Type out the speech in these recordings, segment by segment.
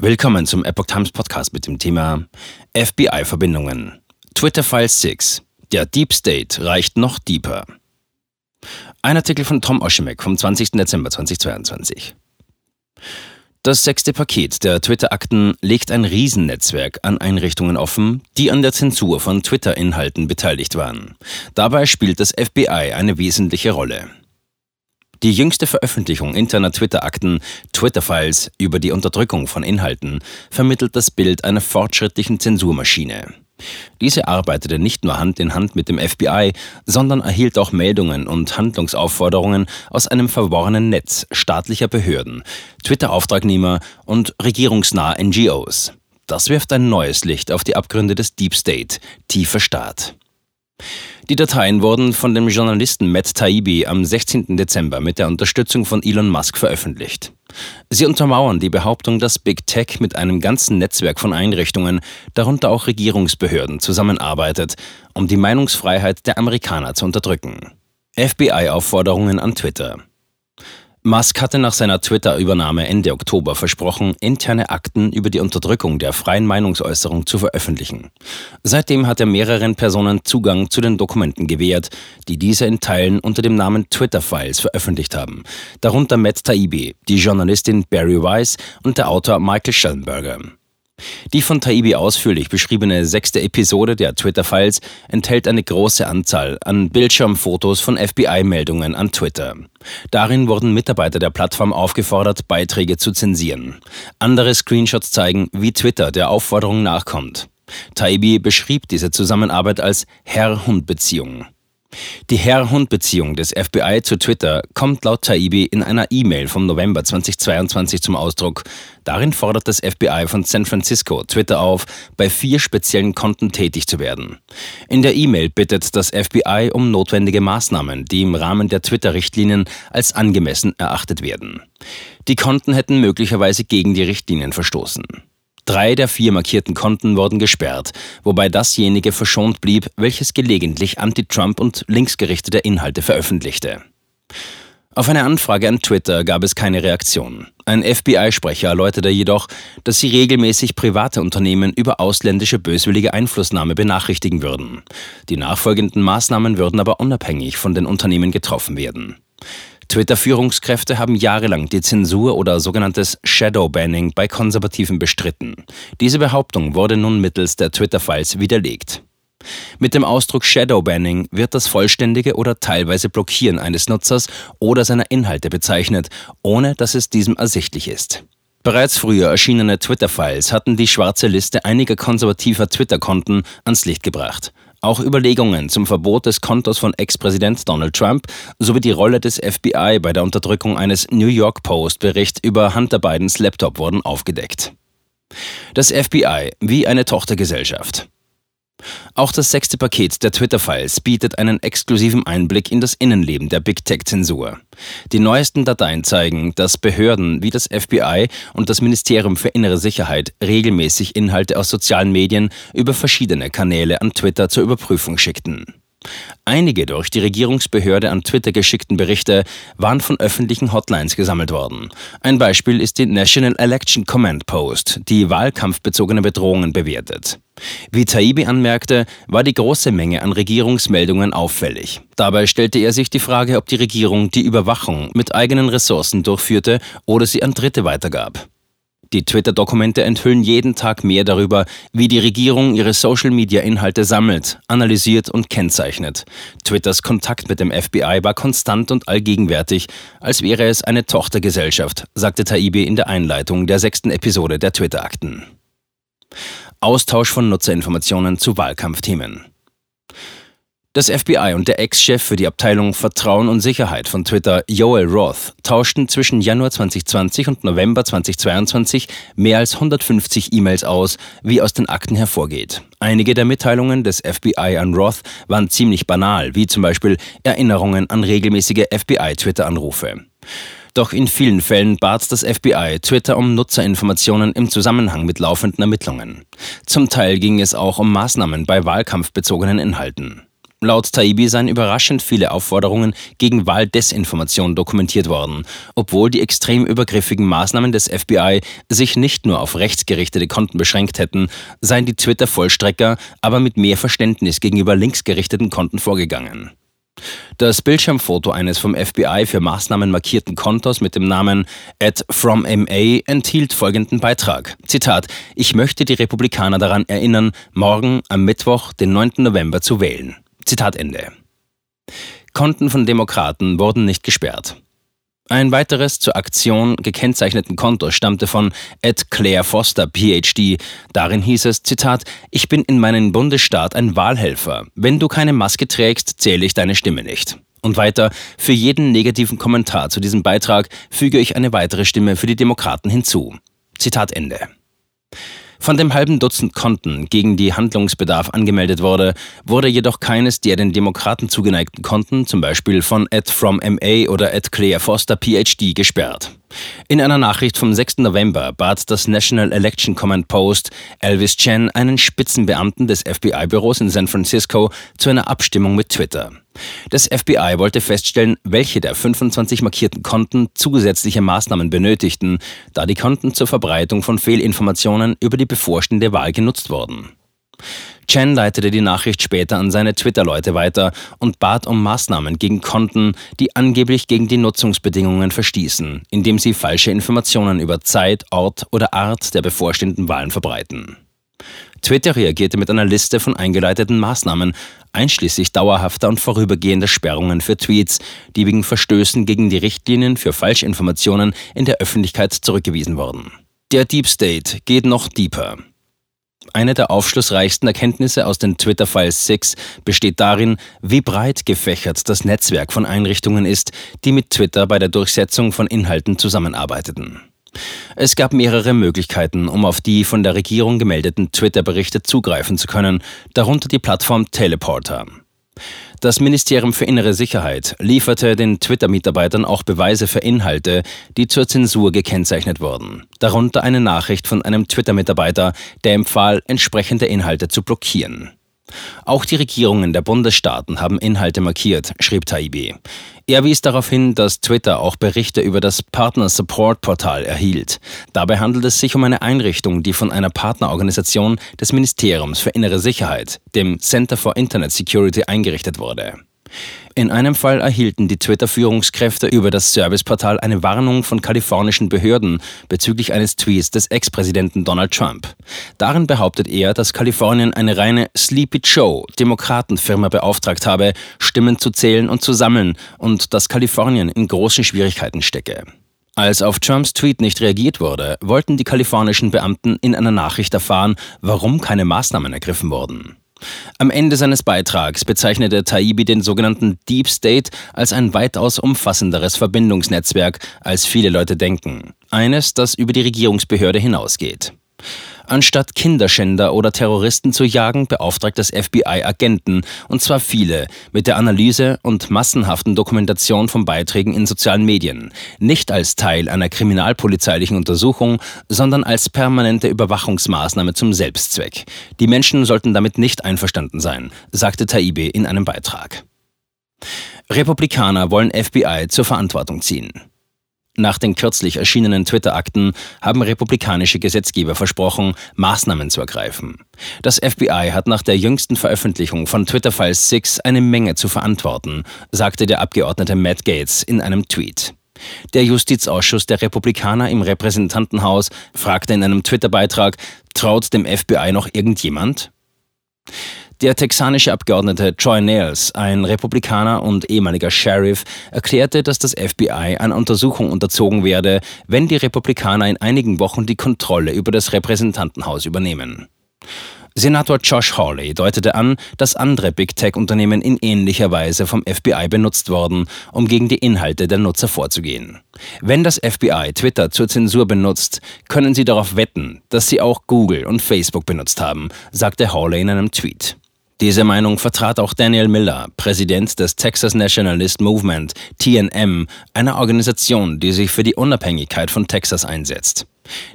Willkommen zum Epoch Times Podcast mit dem Thema FBI-Verbindungen. Twitter File 6. Der Deep State reicht noch deeper. Ein Artikel von Tom Oshimek vom 20. Dezember 2022. Das sechste Paket der Twitter-Akten legt ein Riesennetzwerk an Einrichtungen offen, die an der Zensur von Twitter-Inhalten beteiligt waren. Dabei spielt das FBI eine wesentliche Rolle. Die jüngste Veröffentlichung interner Twitter-Akten, Twitter-Files über die Unterdrückung von Inhalten, vermittelt das Bild einer fortschrittlichen Zensurmaschine. Diese arbeitete nicht nur Hand in Hand mit dem FBI, sondern erhielt auch Meldungen und Handlungsaufforderungen aus einem verworrenen Netz staatlicher Behörden, Twitter-Auftragnehmer und regierungsnahe NGOs. Das wirft ein neues Licht auf die Abgründe des Deep State, tiefer Staat. Die Dateien wurden von dem Journalisten Matt Taibbi am 16. Dezember mit der Unterstützung von Elon Musk veröffentlicht. Sie untermauern die Behauptung, dass Big Tech mit einem ganzen Netzwerk von Einrichtungen, darunter auch Regierungsbehörden, zusammenarbeitet, um die Meinungsfreiheit der Amerikaner zu unterdrücken. FBI-Aufforderungen an Twitter. Musk hatte nach seiner Twitter-Übernahme Ende Oktober versprochen, interne Akten über die Unterdrückung der freien Meinungsäußerung zu veröffentlichen. Seitdem hat er mehreren Personen Zugang zu den Dokumenten gewährt, die diese in Teilen unter dem Namen Twitter-Files veröffentlicht haben, darunter Matt Taibbi, die Journalistin Barry Weiss und der Autor Michael Schellenberger. Die von Taibbi ausführlich beschriebene sechste Episode der Twitter-Files enthält eine große Anzahl an Bildschirmfotos von FBI-Meldungen an Twitter. Darin wurden Mitarbeiter der Plattform aufgefordert, Beiträge zu zensieren. Andere Screenshots zeigen, wie Twitter der Aufforderung nachkommt. Taibbi beschrieb diese Zusammenarbeit als Herr-Hund-Beziehung. Die Herr-Hund-Beziehung des FBI zu Twitter kommt laut Taibbi in einer E-Mail vom November 2022 zum Ausdruck. Darin fordert das FBI von San Francisco Twitter auf, bei vier speziellen Konten tätig zu werden. In der E-Mail bittet das FBI um notwendige Maßnahmen, die im Rahmen der Twitter-Richtlinien als angemessen erachtet werden. Die Konten hätten möglicherweise gegen die Richtlinien verstoßen. Drei der vier markierten Konten wurden gesperrt, wobei dasjenige verschont blieb, welches gelegentlich anti-Trump und linksgerichtete Inhalte veröffentlichte. Auf eine Anfrage an Twitter gab es keine Reaktion. Ein FBI-Sprecher erläuterte jedoch, dass sie regelmäßig private Unternehmen über ausländische böswillige Einflussnahme benachrichtigen würden. Die nachfolgenden Maßnahmen würden aber unabhängig von den Unternehmen getroffen werden. Twitter-Führungskräfte haben jahrelang die Zensur oder sogenanntes Shadow-Banning bei Konservativen bestritten. Diese Behauptung wurde nun mittels der Twitter-Files widerlegt. Mit dem Ausdruck Shadow-Banning wird das vollständige oder teilweise Blockieren eines Nutzers oder seiner Inhalte bezeichnet, ohne dass es diesem ersichtlich ist. Bereits früher erschienene Twitter-Files hatten die schwarze Liste einiger konservativer Twitter-Konten ans Licht gebracht. Auch Überlegungen zum Verbot des Kontos von Ex-Präsident Donald Trump sowie die Rolle des FBI bei der Unterdrückung eines New York Post-Berichts über Hunter Bidens Laptop wurden aufgedeckt. Das FBI wie eine Tochtergesellschaft. Auch das sechste Paket der Twitter-Files bietet einen exklusiven Einblick in das Innenleben der Big Tech-Zensur. Die neuesten Dateien zeigen, dass Behörden wie das FBI und das Ministerium für innere Sicherheit regelmäßig Inhalte aus sozialen Medien über verschiedene Kanäle an Twitter zur Überprüfung schickten. Einige durch die Regierungsbehörde an Twitter geschickten Berichte waren von öffentlichen Hotlines gesammelt worden. Ein Beispiel ist die National Election Command Post, die wahlkampfbezogene Bedrohungen bewertet. Wie Taibbi anmerkte, war die große Menge an Regierungsmeldungen auffällig. Dabei stellte er sich die Frage, ob die Regierung die Überwachung mit eigenen Ressourcen durchführte oder sie an Dritte weitergab. Die Twitter-Dokumente enthüllen jeden Tag mehr darüber, wie die Regierung ihre Social-Media-Inhalte sammelt, analysiert und kennzeichnet. Twitters Kontakt mit dem FBI war konstant und allgegenwärtig, als wäre es eine Tochtergesellschaft, sagte Taibbi in der Einleitung der sechsten Episode der Twitter-Akten. Austausch von Nutzerinformationen zu Wahlkampfthemen. Das FBI und der Ex-Chef für die Abteilung Vertrauen und Sicherheit von Twitter, Joel Roth, tauschten zwischen Januar 2020 und November 2022 mehr als 150 E-Mails aus, wie aus den Akten hervorgeht. Einige der Mitteilungen des FBI an Roth waren ziemlich banal, wie zum Beispiel Erinnerungen an regelmäßige FBI-Twitter-Anrufe. Doch in vielen Fällen bat das FBI Twitter um Nutzerinformationen im Zusammenhang mit laufenden Ermittlungen. Zum Teil ging es auch um Maßnahmen bei wahlkampfbezogenen Inhalten. Laut Taibi seien überraschend viele Aufforderungen gegen Wahldesinformation dokumentiert worden, obwohl die extrem übergriffigen Maßnahmen des FBI sich nicht nur auf rechtsgerichtete Konten beschränkt hätten, seien die Twitter-Vollstrecker aber mit mehr Verständnis gegenüber linksgerichteten Konten vorgegangen. Das Bildschirmfoto eines vom FBI für Maßnahmen markierten Kontos mit dem Namen at fromMA enthielt folgenden Beitrag. Zitat, ich möchte die Republikaner daran erinnern, morgen am Mittwoch, den 9. November zu wählen. Zitat Ende. Konten von Demokraten wurden nicht gesperrt. Ein weiteres zur Aktion gekennzeichneten Konto stammte von Ed Claire Foster, PhD. Darin hieß es, Zitat, ich bin in meinem Bundesstaat ein Wahlhelfer. Wenn du keine Maske trägst, zähle ich deine Stimme nicht. Und weiter, für jeden negativen Kommentar zu diesem Beitrag füge ich eine weitere Stimme für die Demokraten hinzu. Zitat Ende. Von dem halben Dutzend Konten, gegen die Handlungsbedarf angemeldet wurde, wurde jedoch keines der den Demokraten zugeneigten Konten, zum Beispiel von Ed from MA oder Ed Claire Foster PhD, gesperrt. In einer Nachricht vom 6. November bat das National Election Command Post Elvis Chen einen Spitzenbeamten des FBI-Büros in San Francisco zu einer Abstimmung mit Twitter. Das FBI wollte feststellen, welche der 25 markierten Konten zusätzliche Maßnahmen benötigten, da die Konten zur Verbreitung von Fehlinformationen über die bevorstehende Wahl genutzt wurden. Chen leitete die Nachricht später an seine Twitter-Leute weiter und bat um Maßnahmen gegen Konten, die angeblich gegen die Nutzungsbedingungen verstießen, indem sie falsche Informationen über Zeit, Ort oder Art der bevorstehenden Wahlen verbreiten. Twitter reagierte mit einer Liste von eingeleiteten Maßnahmen, einschließlich dauerhafter und vorübergehender Sperrungen für Tweets, die wegen Verstößen gegen die Richtlinien für Falschinformationen in der Öffentlichkeit zurückgewiesen wurden. Der Deep State geht noch deeper. Eine der aufschlussreichsten Erkenntnisse aus den Twitter-Files 6 besteht darin, wie breit gefächert das Netzwerk von Einrichtungen ist, die mit Twitter bei der Durchsetzung von Inhalten zusammenarbeiteten. Es gab mehrere Möglichkeiten, um auf die von der Regierung gemeldeten Twitter-Berichte zugreifen zu können, darunter die Plattform Teleporter. Das Ministerium für Innere Sicherheit lieferte den Twitter-Mitarbeitern auch Beweise für Inhalte, die zur Zensur gekennzeichnet wurden. Darunter eine Nachricht von einem Twitter-Mitarbeiter, der empfahl, entsprechende Inhalte zu blockieren. Auch die Regierungen der Bundesstaaten haben Inhalte markiert, schrieb Taibbi. Er wies darauf hin, dass Twitter auch Berichte über das Partner Support Portal erhielt. Dabei handelt es sich um eine Einrichtung, die von einer Partnerorganisation des Ministeriums für innere Sicherheit, dem Center for Internet Security, eingerichtet wurde. In einem Fall erhielten die Twitter-Führungskräfte über das Serviceportal eine Warnung von kalifornischen Behörden bezüglich eines Tweets des Ex-Präsidenten Donald Trump. Darin behauptet er, dass Kalifornien eine reine Sleepy Joe Demokratenfirma beauftragt habe, Stimmen zu zählen und zu sammeln und dass Kalifornien in großen Schwierigkeiten stecke. Als auf Trumps Tweet nicht reagiert wurde, wollten die kalifornischen Beamten in einer Nachricht erfahren, warum keine Maßnahmen ergriffen wurden. Am Ende seines Beitrags bezeichnete Taibbi den sogenannten Deep State als ein weitaus umfassenderes Verbindungsnetzwerk, als viele Leute denken. Eines, das über die Regierungsbehörde hinausgeht. Anstatt Kinderschänder oder Terroristen zu jagen, beauftragt das FBI Agenten, und zwar viele, mit der Analyse und massenhaften Dokumentation von Beiträgen in sozialen Medien, nicht als Teil einer kriminalpolizeilichen Untersuchung, sondern als permanente Überwachungsmaßnahme zum Selbstzweck. Die Menschen sollten damit nicht einverstanden sein, sagte Taibbi in einem Beitrag. Republikaner wollen FBI zur Verantwortung ziehen. Nach den kürzlich erschienenen Twitter-Akten haben republikanische Gesetzgeber versprochen, Maßnahmen zu ergreifen. Das FBI hat nach der jüngsten Veröffentlichung von Twitter Files 6 eine Menge zu verantworten, sagte der Abgeordnete Matt Gates in einem Tweet. Der Justizausschuss der Republikaner im Repräsentantenhaus fragte in einem Twitter-Beitrag, traut dem FBI noch irgendjemand? Der texanische Abgeordnete Troy Nails, ein Republikaner und ehemaliger Sheriff, erklärte, dass das FBI einer Untersuchung unterzogen werde, wenn die Republikaner in einigen Wochen die Kontrolle über das Repräsentantenhaus übernehmen. Senator Josh Hawley deutete an, dass andere Big Tech-Unternehmen in ähnlicher Weise vom FBI benutzt wurden, um gegen die Inhalte der Nutzer vorzugehen. Wenn das FBI Twitter zur Zensur benutzt, können sie darauf wetten, dass sie auch Google und Facebook benutzt haben, sagte Hawley in einem Tweet. Diese Meinung vertrat auch Daniel Miller, Präsident des Texas Nationalist Movement, TNM, einer Organisation, die sich für die Unabhängigkeit von Texas einsetzt.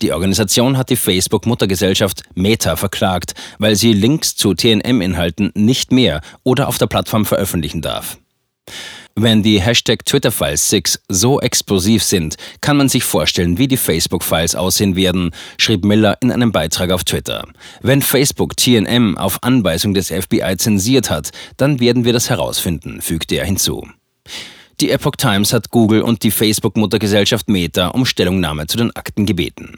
Die Organisation hat die Facebook-Muttergesellschaft Meta verklagt, weil sie Links zu TNM-Inhalten nicht mehr oder auf der Plattform veröffentlichen darf. Wenn die Hashtag Twitter-Files 6 so explosiv sind, kann man sich vorstellen, wie die Facebook-Files aussehen werden, schrieb Miller in einem Beitrag auf Twitter. Wenn Facebook TNM auf Anweisung des FBI zensiert hat, dann werden wir das herausfinden, fügte er hinzu. Die Epoch Times hat Google und die Facebook-Muttergesellschaft Meta um Stellungnahme zu den Akten gebeten.